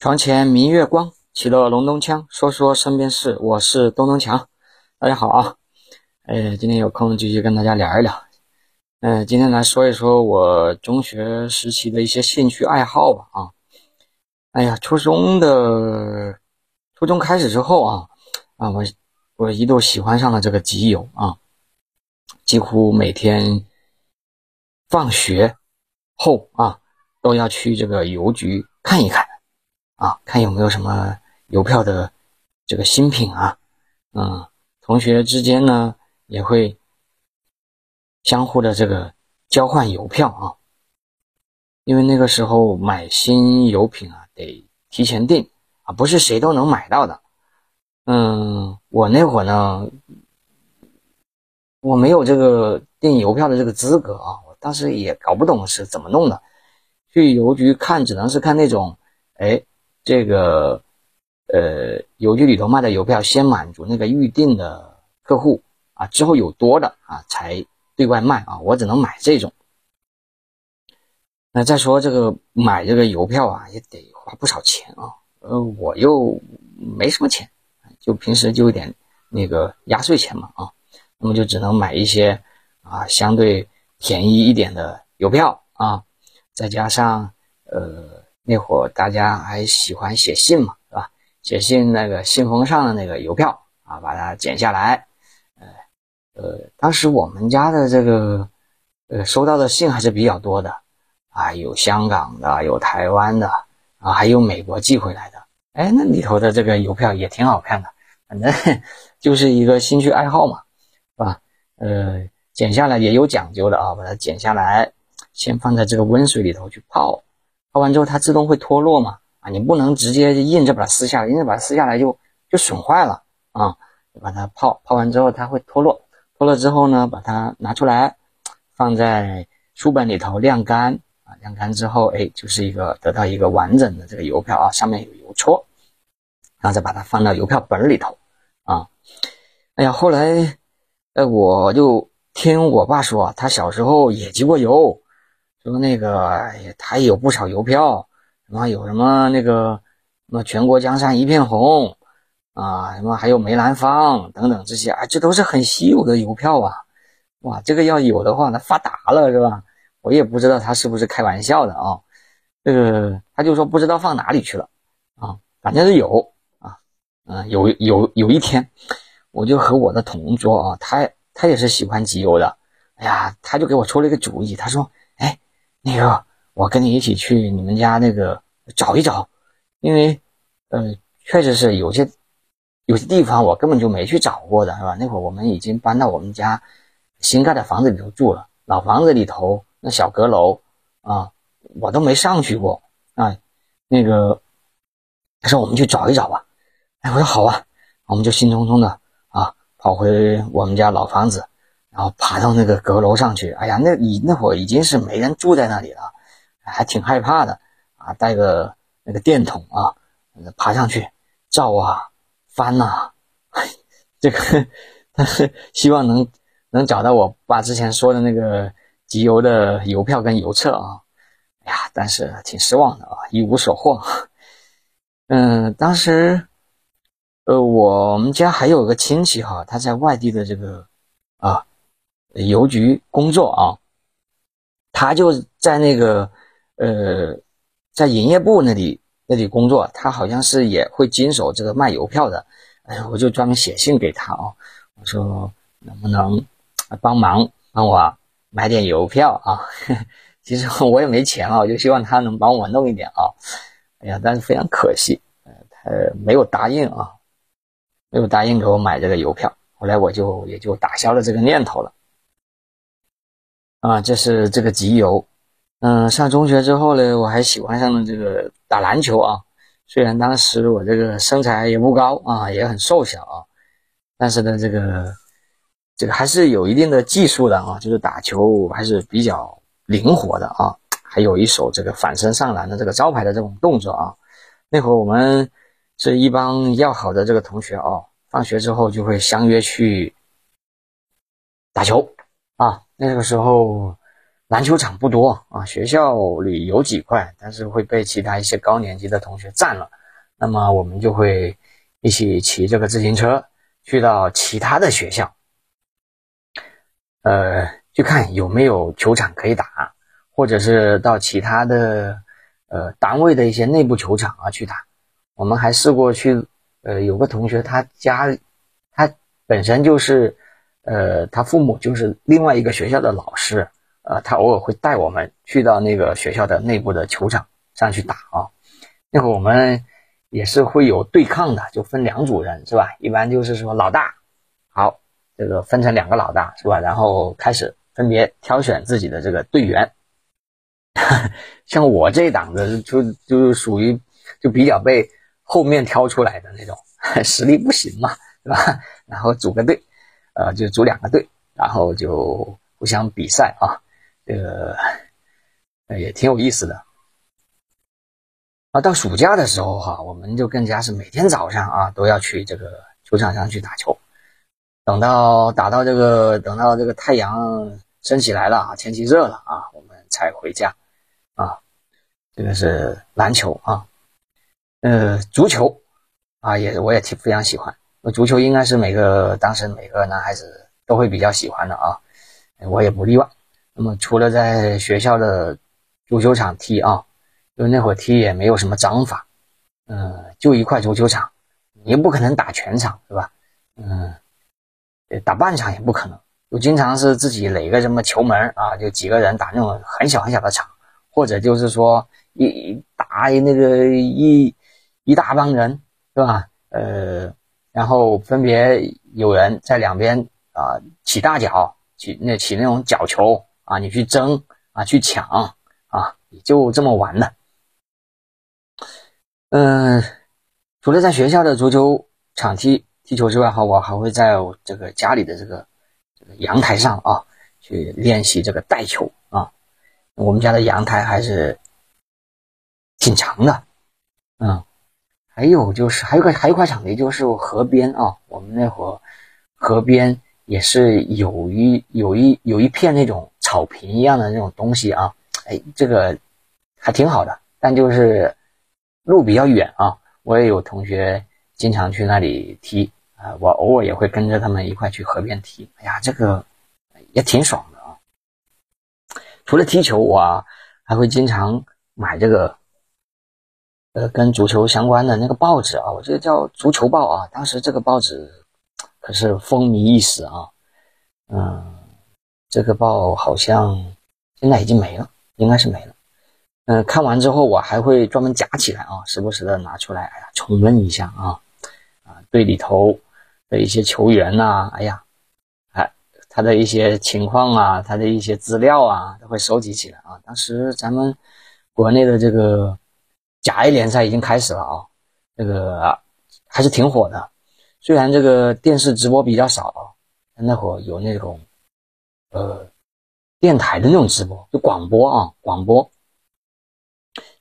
床前明月光，起了隆咚锵。说说身边事，我是东东强。大家好啊，哎，今天有空继续跟大家聊一聊。嗯，今天来说一说我中学时期的一些兴趣爱好吧。啊，哎呀，初中的初中开始之后啊，啊，我我一度喜欢上了这个集邮啊，几乎每天放学后啊都要去这个邮局看一看。啊，看有没有什么邮票的这个新品啊，嗯，同学之间呢也会相互的这个交换邮票啊，因为那个时候买新邮品啊得提前订啊，不是谁都能买到的。嗯，我那会儿呢，我没有这个订邮票的这个资格啊，我当时也搞不懂是怎么弄的，去邮局看只能是看那种，哎。这个，呃，邮局里头卖的邮票，先满足那个预定的客户啊，之后有多的啊，才对外卖啊。我只能买这种。那再说这个买这个邮票啊，也得花不少钱啊。呃，我又没什么钱，就平时就有点那个压岁钱嘛啊，那么就只能买一些啊相对便宜一点的邮票啊，再加上呃。那会儿大家还喜欢写信嘛，是吧？写信那个信封上的那个邮票啊，把它剪下来。呃呃，当时我们家的这个呃收到的信还是比较多的啊，有香港的，有台湾的啊，还有美国寄回来的。哎，那里头的这个邮票也挺好看的，反正 就是一个兴趣爱好嘛，是吧？呃，剪下来也有讲究的啊，把它剪下来，先放在这个温水里头去泡。泡完之后，它自动会脱落嘛？啊，你不能直接硬着把它撕下来，硬着把它撕下来就就损坏了啊！你把它泡泡完之后，它会脱落，脱落之后呢，把它拿出来，放在书本里头晾干啊，晾干之后，哎，就是一个得到一个完整的这个邮票啊，上面有邮戳，然后再把它放到邮票本里头啊。哎呀，后来，呃，我就听我爸说，他小时候也集过邮。说那个，他有不少邮票，什么有什么那个什么全国江山一片红啊，什么还有梅兰芳等等这些啊，这都是很稀有的邮票啊！哇，这个要有的话，那发达了是吧？我也不知道他是不是开玩笑的啊。这个他就说不知道放哪里去了啊，反正是有啊，嗯，有有有一天，我就和我的同桌啊，他他也是喜欢集邮的，哎呀，他就给我出了一个主意，他说，那个，我跟你一起去你们家那个找一找，因为，呃，确实是有些有些地方我根本就没去找过的，是吧？那会儿我们已经搬到我们家新盖的房子里头住了，老房子里头那小阁楼啊，我都没上去过啊。那个，他说我们去找一找吧，哎，我说好啊，我们就兴冲冲的啊跑回我们家老房子。然后爬到那个阁楼上去，哎呀，那已那会儿已经是没人住在那里了，还挺害怕的啊！带个那个电筒啊，爬上去照啊翻呐，这个但是希望能能找到我爸之前说的那个集邮的邮票跟邮册啊！哎呀，但是挺失望的啊，一无所获。嗯，当时呃，我们家还有个亲戚哈，他在外地的这个啊。邮局工作啊，他就在那个呃，在营业部那里那里工作，他好像是也会经手这个卖邮票的。哎，我就专门写信给他啊，我说能不能帮忙帮我买点邮票啊？其实我也没钱了，我就希望他能帮我弄一点啊。哎呀，但是非常可惜，呃，他没有答应啊，没有答应给我买这个邮票。后来我就也就打消了这个念头了。啊，这是这个集邮。嗯，上中学之后呢，我还喜欢上了这个打篮球啊。虽然当时我这个身材也不高啊，也很瘦小啊，但是呢，这个这个还是有一定的技术的啊，就是打球还是比较灵活的啊。还有一手这个反身上篮的这个招牌的这种动作啊。那会儿我们是一帮要好的这个同学啊，放学之后就会相约去打球啊。那个时候，篮球场不多啊，学校里有几块，但是会被其他一些高年级的同学占了。那么我们就会一起骑这个自行车去到其他的学校，呃，去看有没有球场可以打，或者是到其他的呃单位的一些内部球场啊去打。我们还试过去，呃，有个同学他家他本身就是，呃，他父母就是另外一个学校的老师，呃，他偶尔会带我们去到那个学校的内部的球场上去打啊。那会我们。也是会有对抗的，就分两组人，是吧？一般就是说老大，好，这个分成两个老大，是吧？然后开始分别挑选自己的这个队员。像我这档子就就属于就比较被后面挑出来的那种，实力不行嘛，是吧？然后组个队，呃，就组两个队，然后就互相比赛啊，这个也挺有意思的。啊，到暑假的时候哈，我们就更加是每天早上啊都要去这个球场上去打球，等到打到这个等到这个太阳升起来了啊，天气热了啊，我们才回家啊。这个是篮球啊，呃，足球啊也我也挺非常喜欢，足球应该是每个当时每个男孩子都会比较喜欢的啊，我也不例外。那么除了在学校的足球场踢啊。就那会儿踢也没有什么章法，嗯，就一块足球场，你不可能打全场，是吧？嗯，打半场也不可能。就经常是自己垒个什么球门啊，就几个人打那种很小很小的场，或者就是说一打那个一一大帮人，是吧？呃，然后分别有人在两边啊起大脚，起那起那种角球啊，你去争啊，去抢啊，就这么玩的。嗯，除了在学校的足球场踢踢球之外，哈，我还会在这个家里的这个这个阳台上啊，去练习这个带球啊。我们家的阳台还是挺长的，嗯，还有就是还有个还有一块场地，就是河边啊。我们那会儿河边也是有一有一有一片那种草坪一样的那种东西啊，哎，这个还挺好的，但就是。路比较远啊，我也有同学经常去那里踢啊，我偶尔也会跟着他们一块去河边踢。哎呀，这个也挺爽的啊。除了踢球，我还会经常买这个呃跟足球相关的那个报纸啊，我这个叫《足球报》啊。当时这个报纸可是风靡一时啊。嗯，这个报好像现在已经没了，应该是没了。嗯，看完之后我还会专门夹起来啊，时不时的拿出来，哎呀，重温一下啊，啊，队里头的一些球员呐，哎呀，哎，他的一些情况啊，他的一些资料啊，都会收集起来啊。当时咱们国内的这个甲 A 联赛已经开始了啊，这个还是挺火的。虽然这个电视直播比较少啊，那会儿有那种呃电台的那种直播，就广播啊，广播。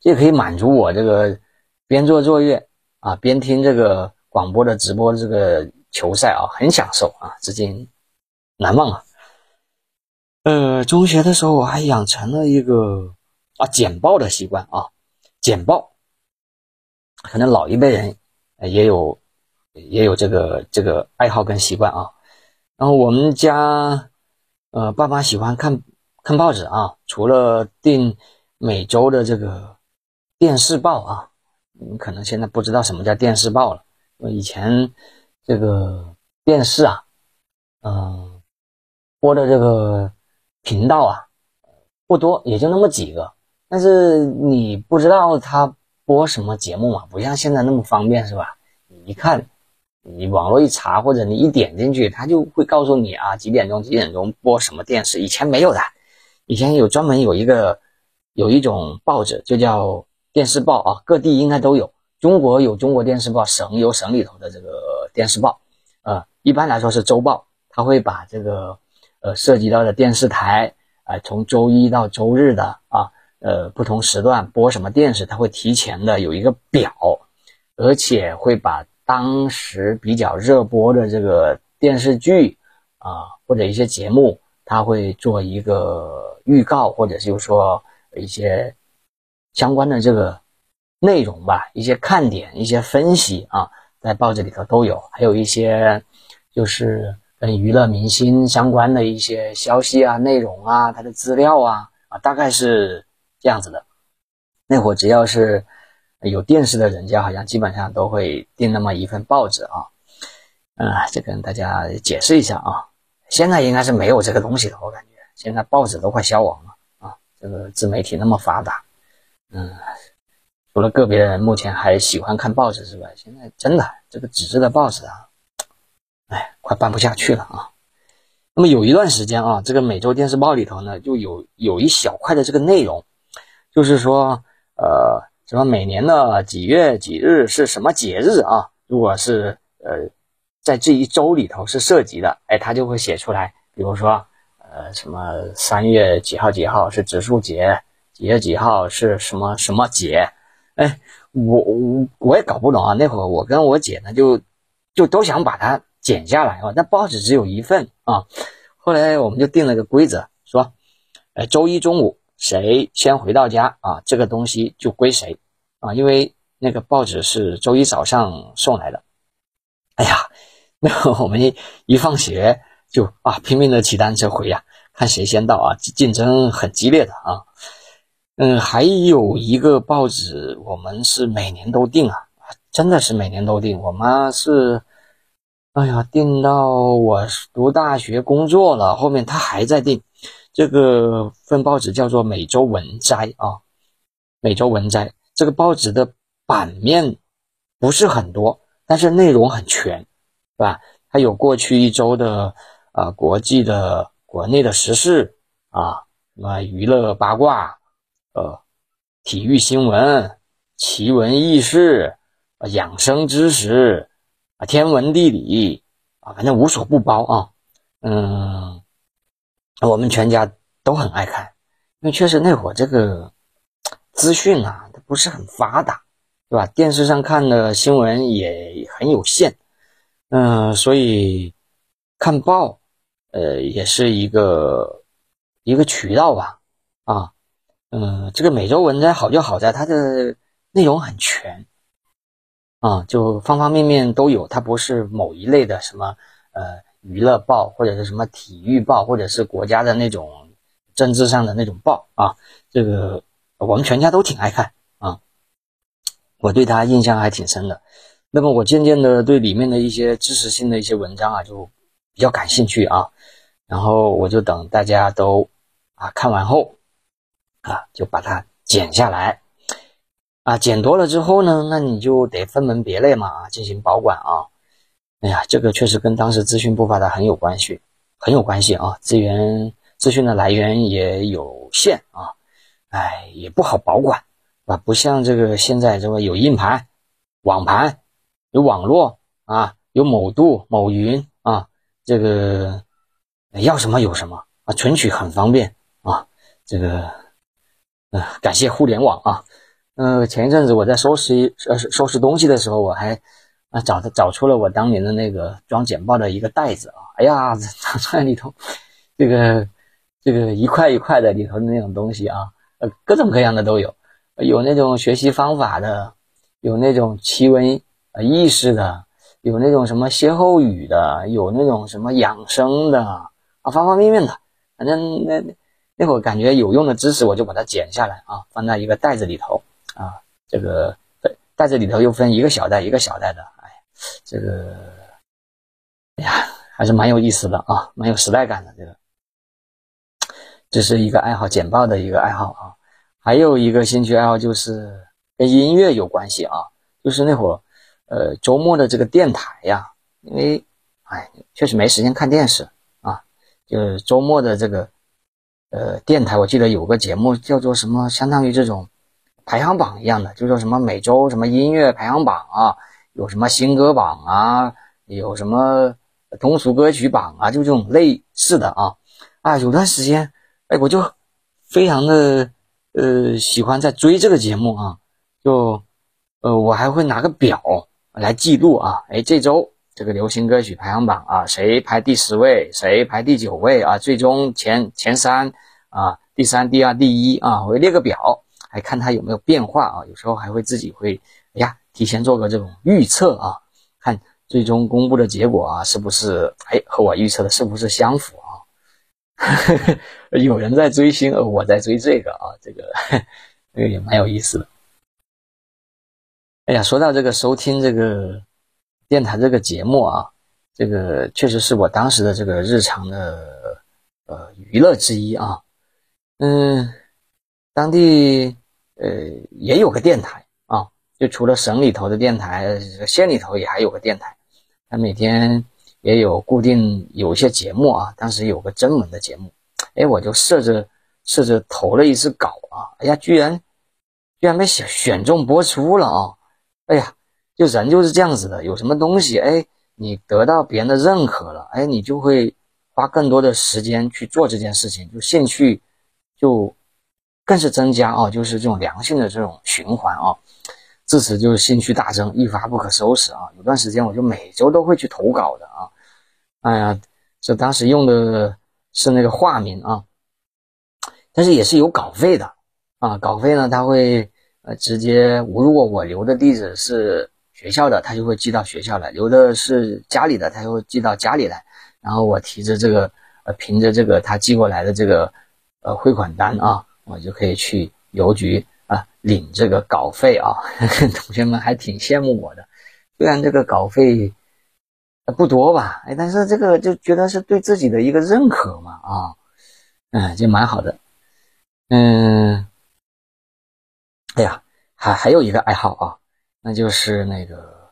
这可以满足我这个边做作业啊边听这个广播的直播这个球赛啊，很享受啊，至今难忘啊。呃，中学的时候我还养成了一个啊剪报的习惯啊，剪报，可能老一辈人也有也有这个这个爱好跟习惯啊。然后我们家呃爸妈喜欢看看报纸啊，除了订每周的这个。电视报啊，你可能现在不知道什么叫电视报了。以前这个电视啊，嗯，播的这个频道啊不多，也就那么几个。但是你不知道他播什么节目嘛，不像现在那么方便，是吧？你一看，你网络一查，或者你一点进去，他就会告诉你啊，几点钟几点钟播什么电视。以前没有的，以前有专门有一个有一种报纸，就叫。电视报啊，各地应该都有。中国有中国电视报，省有省里头的这个电视报。呃，一般来说是周报，他会把这个呃涉及到的电视台啊，从周一到周日的啊，呃不同时段播什么电视，他会提前的有一个表，而且会把当时比较热播的这个电视剧啊或者一些节目，他会做一个预告，或者就是说一些相关的这个内容吧，一些看点、一些分析啊，在报纸里头都有，还有一些就是跟娱乐明星相关的一些消息啊、内容啊、他的资料啊啊，大概是这样子的。那会儿只要是有电视的人家，好像基本上都会订那么一份报纸啊。嗯，这跟大家解释一下啊。现在应该是没有这个东西了，我感觉现在报纸都快消亡了啊。这个自媒体那么发达，嗯，除了个别人目前还喜欢看报纸之外，现在真的这个纸质的报纸啊，哎，快办不下去了啊。那么有一段时间啊，这个每周电视报里头呢，就有有一小块的这个内容，就是说，呃，什么每年的几月几日是什么节日啊？如果是呃。在这一周里头是涉及的，哎，他就会写出来，比如说，呃，什么三月几号几号是植树节，几月几号是什么什么节，哎，我我我也搞不懂啊。那会儿我跟我姐呢，就就都想把它剪下来啊。那报纸只有一份啊，后来我们就定了个规则，说，哎，周一中午谁先回到家啊，这个东西就归谁啊，因为那个报纸是周一早上送来的，哎呀。那我们一一放学就啊拼命的骑单车回呀，看谁先到啊，竞争很激烈的啊。嗯，还有一个报纸，我们是每年都订啊，真的是每年都订。我妈是，哎呀，订到我读大学工作了，后面她还在订。这个份报纸叫做《每周文摘》啊，《每周文摘》这个报纸的版面不是很多，但是内容很全。是吧？它有过去一周的啊，国际的、国内的时事啊，什么娱乐八卦，呃，体育新闻、奇闻异事、养生知识啊，天文地理啊，反正无所不包啊。嗯，我们全家都很爱看，因为确实那会儿这个资讯啊，它不是很发达，对吧？电视上看的新闻也很有限。嗯，所以看报，呃，也是一个一个渠道吧，啊，嗯，这个每周文摘好就好在它的内容很全，啊，就方方面面都有，它不是某一类的什么呃娱乐报或者是什么体育报或者是国家的那种政治上的那种报啊，这个我们全家都挺爱看啊，我对他印象还挺深的。那么我渐渐的对里面的一些知识性的一些文章啊，就比较感兴趣啊，然后我就等大家都啊看完后啊，就把它剪下来啊，剪多了之后呢，那你就得分门别类嘛，进行保管啊。哎呀，这个确实跟当时资讯不发达很有关系，很有关系啊，资源资讯的来源也有限啊，哎，也不好保管啊，不像这个现在这个有硬盘、网盘。有网络啊，有某度、某云啊，这个要什么有什么啊，存取很方便啊。这个，呃，感谢互联网啊。呃，前一阵子我在收拾呃收拾东西的时候，我还啊找找出了我当年的那个装简报的一个袋子啊。哎呀，拿出来里头，这个这个一块一块的里头的那种东西啊，呃，各种各样的都有，有那种学习方法的，有那种奇闻。意识的，有那种什么歇后语的，有那种什么养生的啊，方方面面的，反正那那会儿感觉有用的知识，我就把它剪下来啊，放在一个袋子里头啊。这个袋子里头又分一个小袋一个小袋的，这个，哎呀，还是蛮有意思的啊，蛮有时代感的。这个，这是一个爱好，简报的一个爱好啊。还有一个兴趣爱好就是跟音乐有关系啊，就是那会儿。呃，周末的这个电台呀，因为，哎，确实没时间看电视啊。就是周末的这个，呃，电台，我记得有个节目叫做什么，相当于这种排行榜一样的，就说什么每周什么音乐排行榜啊，有什么新歌榜啊，有什么通俗歌曲榜啊，就这种类似的啊。啊，有段时间，哎，我就非常的呃喜欢在追这个节目啊，就呃我还会拿个表。来记录啊，哎，这周这个流行歌曲排行榜啊，谁排第十位，谁排第九位啊，最终前前三啊，第三、第二、第一啊，我会列个表，还看它有没有变化啊，有时候还会自己会，哎呀，提前做个这种预测啊，看最终公布的结果啊，是不是哎和我预测的是不是相符啊？有人在追星，而我在追这个啊，这个这个也蛮有意思的。哎呀，说到这个收听这个电台这个节目啊，这个确实是我当时的这个日常的呃娱乐之一啊。嗯，当地呃也有个电台，就除了省里头的电台，县里头也还有个电台，他每天也有固定有一些节目啊。当时有个征文的节目，哎，我就设置设置投了一次稿啊，哎呀，居然居然被选选中播出了啊！哎呀，就人就是这样子的，有什么东西，哎，你得到别人的认可了，哎，你就会花更多的时间去做这件事情，就兴趣就更是增加啊，就是这种良性的这种循环啊，自此就是兴趣大增，一发不可收拾啊。有段时间我就每周都会去投稿的啊，哎呀，这当时用的是那个化名啊，但是也是有稿费的啊，稿费呢他会。呃，直接，如果我留的地址是学校的，他就会寄到学校来；留的是家里的，他就会寄到家里来。然后我提着这个，呃，凭着这个他寄过来的这个，呃，汇款单啊，我就可以去邮局啊领这个稿费啊。同学们还挺羡慕我的，虽然这个稿费不多吧，哎，但是这个就觉得是对自己的一个认可嘛，啊，嗯，就蛮好的，嗯。哎呀，还还有一个爱好啊，那就是那个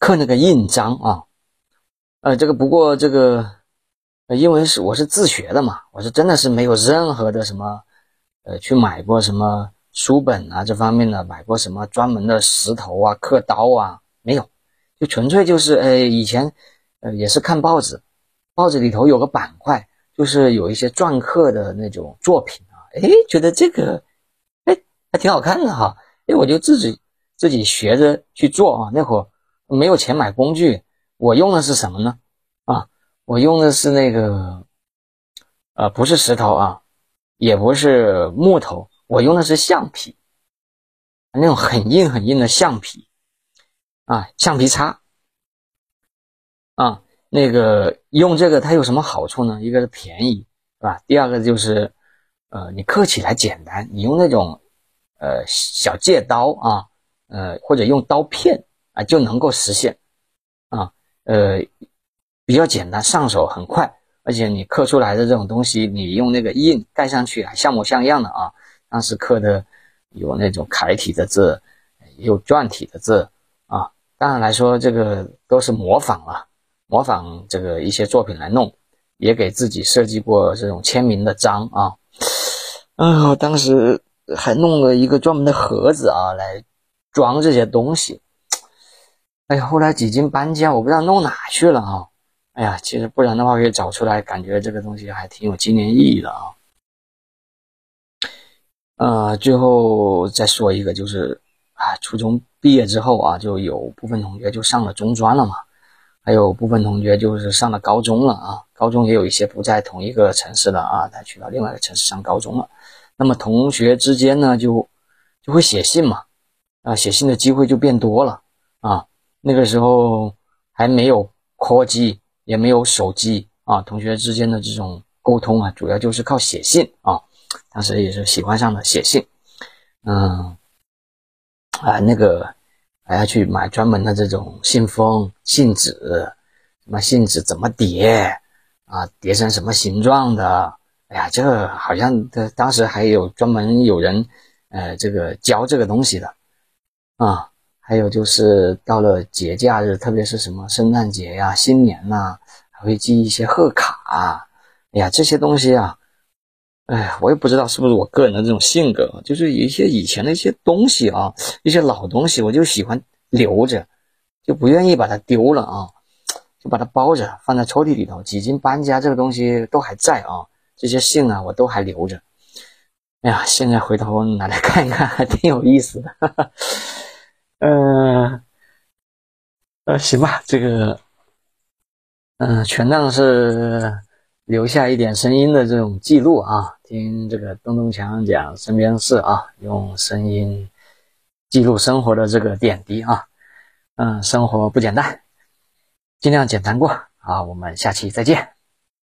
刻那个印章啊。呃，这个不过这个，因为是我是自学的嘛，我是真的是没有任何的什么，呃，去买过什么书本啊这方面的，买过什么专门的石头啊、刻刀啊，没有，就纯粹就是，哎，以前，呃，也是看报纸，报纸里头有个板块，就是有一些篆刻的那种作品啊，哎，觉得这个。哎还挺好看的哈，哎，我就自己自己学着去做啊。那会儿没有钱买工具，我用的是什么呢？啊，我用的是那个，呃，不是石头啊，也不是木头，我用的是橡皮，那种很硬很硬的橡皮啊，橡皮擦啊。那个用这个它有什么好处呢？一个是便宜，是吧？第二个就是，呃，你刻起来简单，你用那种。呃，小戒刀啊，呃，或者用刀片啊，就能够实现啊，呃，比较简单，上手很快，而且你刻出来的这种东西，你用那个印盖上去还像模像样的啊。当时刻的有那种楷体的字，有篆体的字啊。当然来说，这个都是模仿了，模仿这个一些作品来弄，也给自己设计过这种签名的章啊。啊，当时。还弄了一个专门的盒子啊，来装这些东西。哎呀，后来几经搬家，我不知道弄哪去了啊。哎呀，其实不然的话，可以找出来，感觉这个东西还挺有纪念意义的啊。呃，最后再说一个，就是啊，初中毕业之后啊，就有部分同学就上了中专了嘛，还有部分同学就是上了高中了啊。高中也有一些不在同一个城市的啊，他去到另外一个城市上高中了。那么同学之间呢，就就会写信嘛，啊，写信的机会就变多了啊。那个时候还没有科技，也没有手机啊，同学之间的这种沟通啊，主要就是靠写信啊。当时也是喜欢上了写信，嗯，啊，那个还要去买专门的这种信封、信纸，什么信纸怎么叠啊，叠成什么形状的。哎呀，这好像的，当时还有专门有人，呃，这个教这个东西的，啊，还有就是到了节假日，特别是什么圣诞节呀、新年呐，还会寄一些贺卡。哎呀，这些东西啊，哎，我也不知道是不是我个人的这种性格，就是有一些以前的一些东西啊，一些老东西，我就喜欢留着，就不愿意把它丢了啊，就把它包着放在抽屉里头。几经搬家，这个东西都还在啊。这些信啊，我都还留着。哎呀，现在回头拿来看一看，还挺有意思的。呃，呃，行吧，这个嗯，全当是留下一点声音的这种记录啊，听这个东东强讲身边事啊，用声音记录生活的这个点滴啊，嗯，生活不简单，尽量简单过啊，我们下期再见。